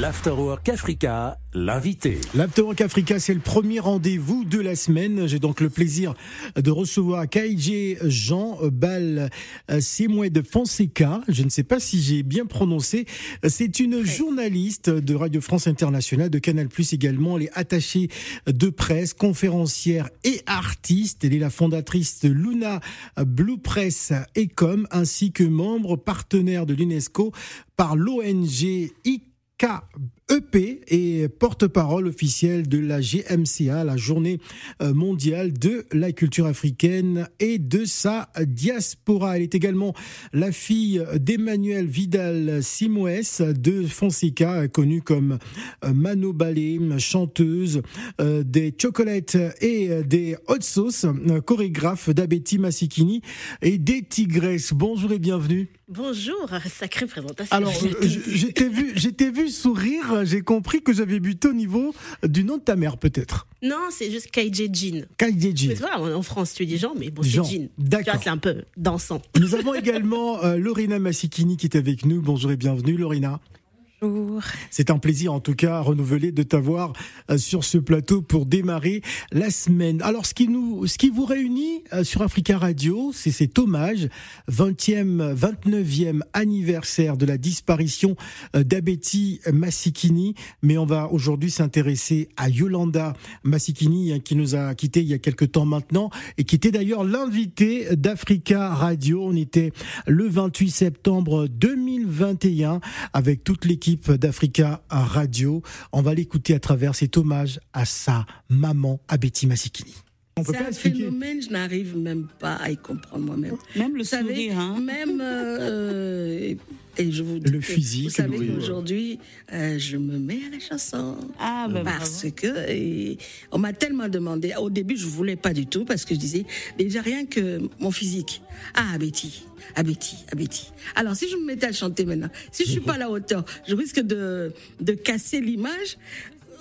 L'Afterwork Africa, l'invité. L'Afterwork Africa, c'est le premier rendez-vous de la semaine. J'ai donc le plaisir de recevoir KJ Jean Bal Simoué de Fonseca. Je ne sais pas si j'ai bien prononcé. C'est une journaliste de Radio France Internationale, de Canal Plus également. Elle est attachée de presse, conférencière et artiste. Elle est la fondatrice de Luna Blue Press Ecom, ainsi que membre partenaire de l'UNESCO par l'ONG IC K KEP et porte-parole officielle de la GMCA, la Journée euh, mondiale de la culture africaine et de sa diaspora. Elle est également la fille d'Emmanuel Vidal Simoes de Fonseca, connue comme euh, Mano Ballet, chanteuse euh, des chocolates et des hot sauce, chorégraphe d'Abeti Massikini et des Tigresses. Bonjour et bienvenue. Bonjour, sacrée présentation. Alors, j'étais vu, j'étais vu sourire, j'ai compris que j'avais buté au niveau du nom de ta mère, peut-être. Non, c'est juste KJ Jean. KJ Jean. Voilà, en France, tu dis Jean, mais bon, c'est Jean. D'accord. C'est un peu dansant. Nous avons également euh, Lorina Massikini qui est avec nous. Bonjour et bienvenue, Lorina. C'est un plaisir en tout cas renouvelé de t'avoir euh, sur ce plateau pour démarrer la semaine. Alors ce qui nous ce qui vous réunit euh, sur Africa Radio, c'est cet hommage 20e 29e anniversaire de la disparition euh, d'Abeti Massikini, mais on va aujourd'hui s'intéresser à Yolanda Massikini hein, qui nous a quitté il y a quelque temps maintenant et qui était d'ailleurs l'invité d'Africa Radio. On était le 28 septembre 2021 avec toute l'équipe d'Africa Radio. On va l'écouter à travers cet hommage à sa maman, Abeti Massikini. C'est un phénomène, je n'arrive même pas à y comprendre moi-même. Même le sourire, hein. Même euh, et je vous dis le physique. Vous savez qu'aujourd'hui, euh, je me mets à la chanson ah, ben parce que on m'a tellement demandé. Au début, je voulais pas du tout parce que je disais déjà rien que mon physique. Ah Betty, ah Betty, ah Betty. Alors si je me mettais à chanter maintenant, si je suis pas à la hauteur, je risque de de casser l'image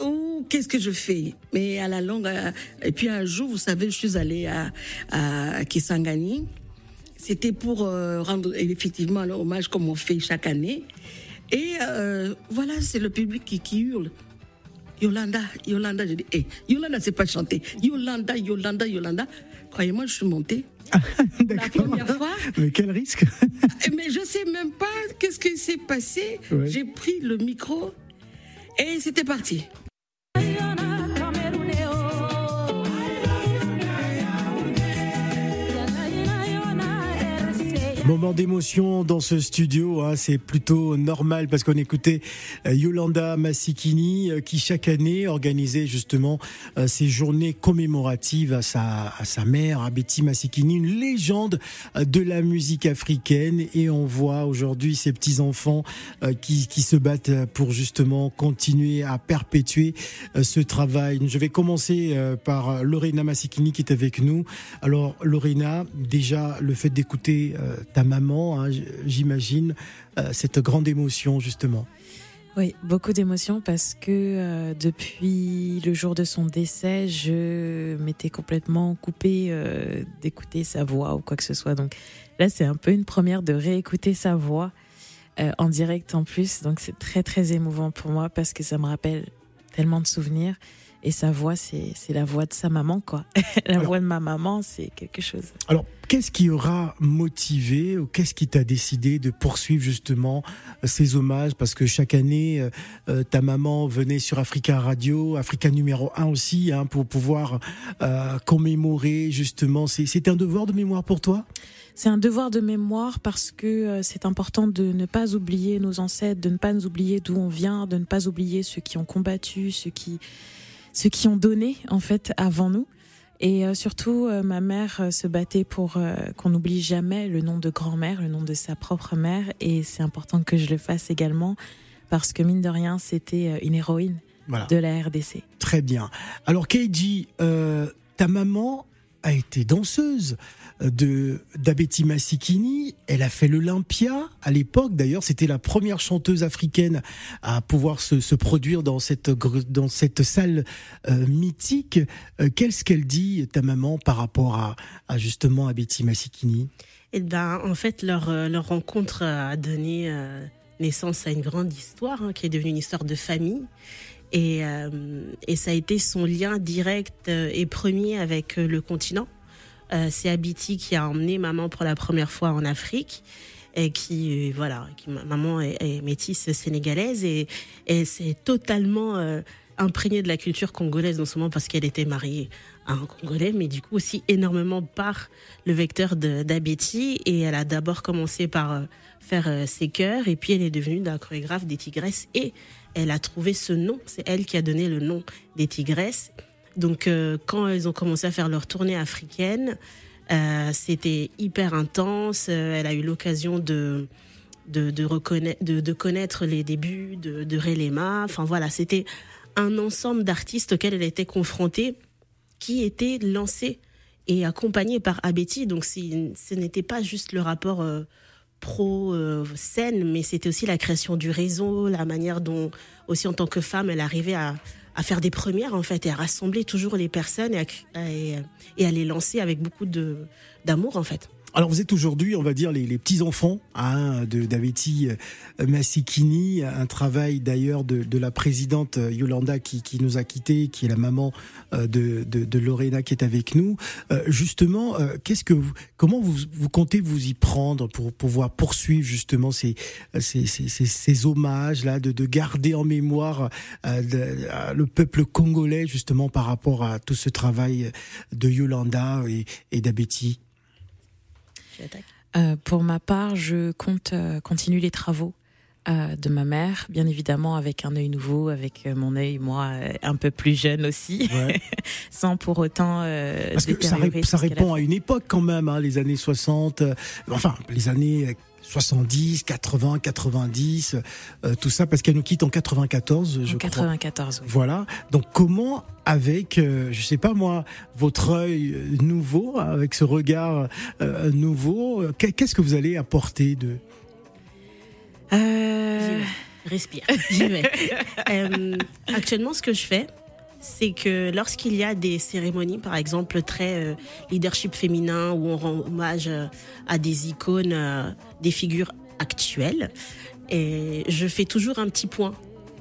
ou qu'est-ce que je fais? Mais à la longue, euh, et puis un jour, vous savez, je suis allée à, à Kisangani. C'était pour euh, rendre effectivement hommage comme on fait chaque année. Et euh, voilà, c'est le public qui, qui, hurle. Yolanda, Yolanda, je dis, hey, Yolanda, c'est pas chanter. Yolanda, Yolanda, Yolanda. Croyez-moi, je suis montée. la première fois. Mais quel risque Mais je sais même pas qu'est-ce qui s'est passé. J'ai pris le micro et c'était parti. Moment d'émotion dans ce studio, hein, c'est plutôt normal parce qu'on écoutait euh, Yolanda Massikini euh, qui chaque année organisait justement euh, ces journées commémoratives à sa, à sa mère, à Betty Massikini, une légende de la musique africaine et on voit aujourd'hui ces petits enfants qui, qui se battent pour justement continuer à perpétuer ce travail. Je vais commencer par Lorena Massikini qui est avec nous. Alors Lorena, déjà le fait d'écouter ta maman, hein, j'imagine, euh, cette grande émotion justement. Oui, beaucoup d'émotions parce que euh, depuis le jour de son décès, je m'étais complètement coupée euh, d'écouter sa voix ou quoi que ce soit. Donc là, c'est un peu une première de réécouter sa voix en direct en plus. Donc c'est très très émouvant pour moi parce que ça me rappelle tellement de souvenirs. Et sa voix, c'est la voix de sa maman, quoi. la voix de ma maman, c'est quelque chose. Alors, qu'est-ce qui aura motivé ou qu'est-ce qui t'a décidé de poursuivre justement ces hommages? Parce que chaque année, euh, euh, ta maman venait sur Africa Radio, Africa numéro 1 aussi, hein, pour pouvoir euh, commémorer justement. C'est un devoir de mémoire pour toi? C'est un devoir de mémoire parce que c'est important de ne pas oublier nos ancêtres, de ne pas nous oublier d'où on vient, de ne pas oublier ceux qui ont combattu, ceux qui ceux qui ont donné en fait avant nous. Et euh, surtout, euh, ma mère euh, se battait pour qu'on n'oublie jamais le nom de grand-mère, le nom de sa propre mère. Et c'est important que je le fasse également parce que mine de rien, c'était une héroïne de la RDC. Très bien. Alors, Keiji, ta maman a été danseuse de d'Abeti Massikini. Elle a fait l'Olympia à l'époque. D'ailleurs, c'était la première chanteuse africaine à pouvoir se, produire dans cette dans cette salle euh, mythique. Euh, qu'est-ce qu'elle dit ta maman par rapport à, à justement Abeti Massikini? Eh ben, en fait, leur euh, leur rencontre a donné naissance à une grande histoire hein, qui est devenue une histoire de famille. Et, euh, et ça a été son lien direct euh, et premier avec euh, le continent. C'est Abiti qui a emmené maman pour la première fois en Afrique et qui voilà, maman est, métisse sénégalaise et, et c'est totalement euh, imprégnée de la culture congolaise non seulement parce qu'elle était mariée à un Congolais, mais du coup aussi énormément par le vecteur d'Abeti. Et elle a d'abord commencé par faire ses chœurs et puis elle est devenue la chorégraphe des Tigresses et elle a trouvé ce nom. C'est elle qui a donné le nom des Tigresses. Donc euh, quand elles ont commencé à faire leur tournée africaine, euh, c'était hyper intense. Euh, elle a eu l'occasion de de, reconnaître, de, connaître les débuts de, de Relema. Enfin voilà, c'était un ensemble d'artistes auxquels elle était confrontée qui étaient lancés et accompagnés par Abeti. Donc ce n'était pas juste le rapport pro-scène, mais c'était aussi la création du réseau, la manière dont aussi en tant que femme, elle arrivait à, faire des premières en fait et à rassembler toujours les personnes et à, et, à les lancer avec beaucoup d'amour en fait. Alors vous êtes aujourd'hui, on va dire, les, les petits-enfants hein, de d'Aveti euh, Massikini, un travail d'ailleurs de, de la présidente euh, Yolanda qui, qui nous a quittés, qui est la maman euh, de, de, de Lorena qui est avec nous. Euh, justement, euh, qu'est-ce que vous, comment vous, vous comptez vous y prendre pour pouvoir poursuivre justement ces, ces, ces, ces, hommages là, de, de garder en mémoire euh, le peuple congolais justement par rapport à tout ce travail de Yolanda et, et d'Abeti Euh, pour ma part, je compte euh, continuer les travaux euh, de ma mère, bien évidemment avec un œil nouveau, avec euh, mon œil moi euh, un peu plus jeune aussi, Ouais. sans pour autant euh, Parce que ça, ré- répond à une époque quand même, hein, les années 60, euh, enfin les années euh, 70, 80, 90, euh, tout ça, parce qu'elle nous quitte en 94, fait. je En crois. 94, oui. Voilà. Donc comment, avec, euh, je sais pas moi, votre œil nouveau, avec ce regard euh, nouveau, qu'est- qu'est-ce que vous allez apporter de Euh. Respire. J'y vais. Euh, actuellement, ce que je fais, c'est que lorsqu'il y a des cérémonies, par exemple, très euh, leadership féminin, où on rend hommage euh, à des icônes, euh, des figures actuelles, et je fais toujours un petit point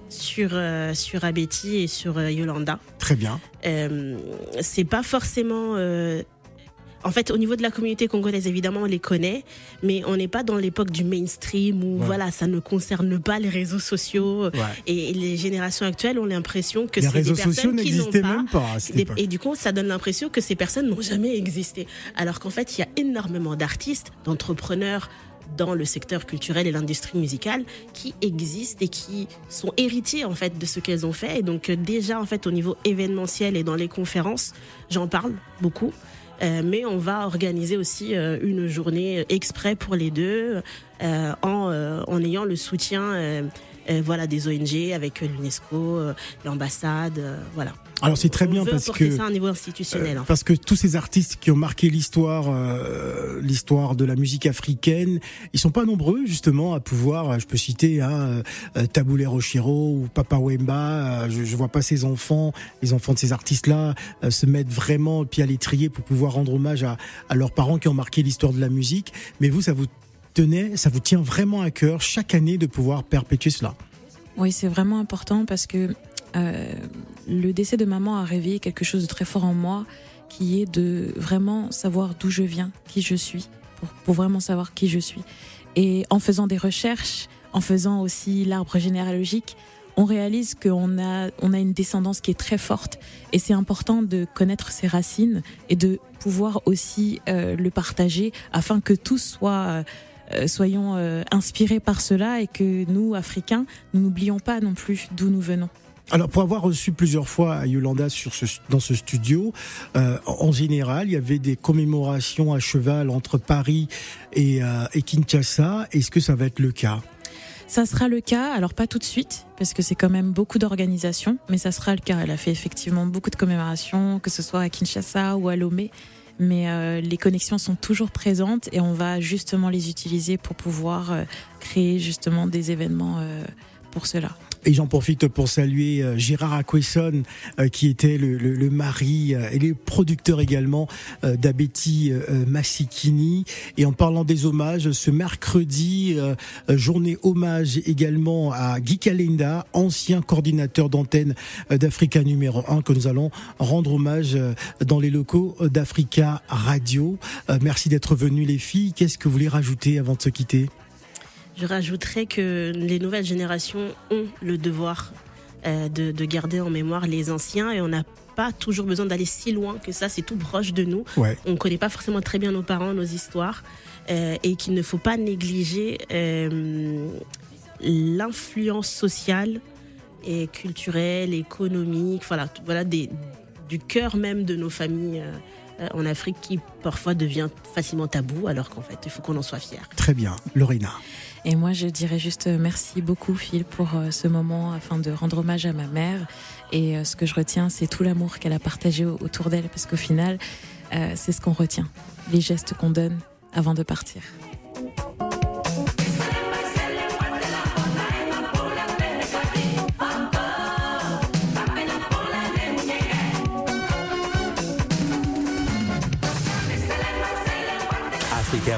sur, euh, sur Abeti et sur euh, Yolanda. Très bien. Euh, c'est pas forcément. En fait, au niveau de la communauté congolaise, évidemment, on les connaît, mais on n'est pas dans l'époque du mainstream où Ouais. voilà, ça ne concerne pas les réseaux sociaux. Ouais. Et les générations actuelles ont l'impression que Les des réseaux sociaux personnes n'ont n'existaient même pas à cette des- époque. et du coup, ça donne l'impression que ces personnes n'ont jamais existé. Alors qu'en fait, il y a énormément d'artistes, d'entrepreneurs dans le secteur culturel et l'industrie musicale qui existent et qui sont héritiers en fait de ce qu'elles ont fait. Et donc euh, déjà en fait au niveau événementiel et dans les conférences, j'en parle beaucoup. Euh, mais on va organiser aussi euh, une journée exprès pour les deux euh, en, ayant le soutien voilà, des ONG avec l'UNESCO, euh, l'ambassade, euh, voilà. Alors c'est très On bien veut parce que ça à un niveau institutionnel. Euh, parce que tous ces artistes qui ont marqué l'histoire, euh, l'histoire de la musique africaine, ils sont pas nombreux justement à pouvoir. euh, Je peux citer hein, euh, Taboulé Rochiro ou Papa Wemba. euh, je, je vois pas ces enfants, les enfants de ces artistes-là, euh, se mettre vraiment pied à l'étrier pour pouvoir rendre hommage à, à leurs parents qui ont marqué l'histoire de la musique. Mais vous, ça vous tenait, ça vous tient vraiment à cœur chaque année de pouvoir perpétuer cela. Oui, c'est vraiment important parce que euh, le décès de maman a réveillé quelque chose de très fort en moi, qui est de vraiment savoir d'où je viens, qui je suis, pour, pour vraiment savoir qui je suis. Et en faisant des recherches, en faisant aussi l'arbre généalogique, on réalise qu'on a, on a une descendance qui est très forte. Et c'est important de connaître ses racines et de pouvoir aussi euh, le partager afin que tous soient... euh, soyons euh, inspirés par cela et que nous, Africains, nous n'oublions pas non plus d'où nous venons. Alors pour avoir reçu plusieurs fois Yolanda sur ce, dans ce studio, euh, en général, il y avait des commémorations à cheval entre Paris et, euh, et Kinshasa. Est-ce que ça va être le cas? Ça sera le cas, alors pas tout de suite, parce que c'est quand même beaucoup d'organisations, mais ça sera le cas. Elle a fait effectivement beaucoup de commémorations, que ce soit à Kinshasa ou à Lomé, mais euh, les connexions sont toujours présentes et on va justement les utiliser pour pouvoir euh, créer justement des événements euh, pour cela. Et j'en profite pour saluer euh, Gérard Aquesson, euh, qui était le, mari euh, et le producteur également d'Abeti Massikini. Et en parlant des hommages, ce mercredi, journée hommage également à Guy Kalenda, ancien coordinateur d'antenne d'Africa numéro 1, que nous allons rendre hommage dans les locaux d'Africa Radio. Merci d'être venus les filles. Qu'est-ce que vous voulez rajouter avant de se quitter? Je rajouterais que les nouvelles générations ont le devoir euh, de, garder en mémoire les anciens et on n'a pas toujours besoin d'aller si loin que ça, c'est tout proche de nous. On ne connaît pas forcément très bien nos parents, nos histoires euh, et qu'il ne faut pas négliger euh, l'influence sociale et culturelle, économique, voilà, voilà des, du cœur même de nos familles en Afrique qui parfois devient facilement tabou alors qu'en fait il faut qu'on en soit fier. Très bien, Lorena. Et moi, je dirais juste euh, merci beaucoup, Phil, pour euh, ce moment afin de rendre hommage à ma mère. Et euh, ce que je retiens, c'est tout l'amour qu'elle a partagé autour d'elle, parce qu'au final, c'est ce qu'on retient, les gestes qu'on donne avant de partir.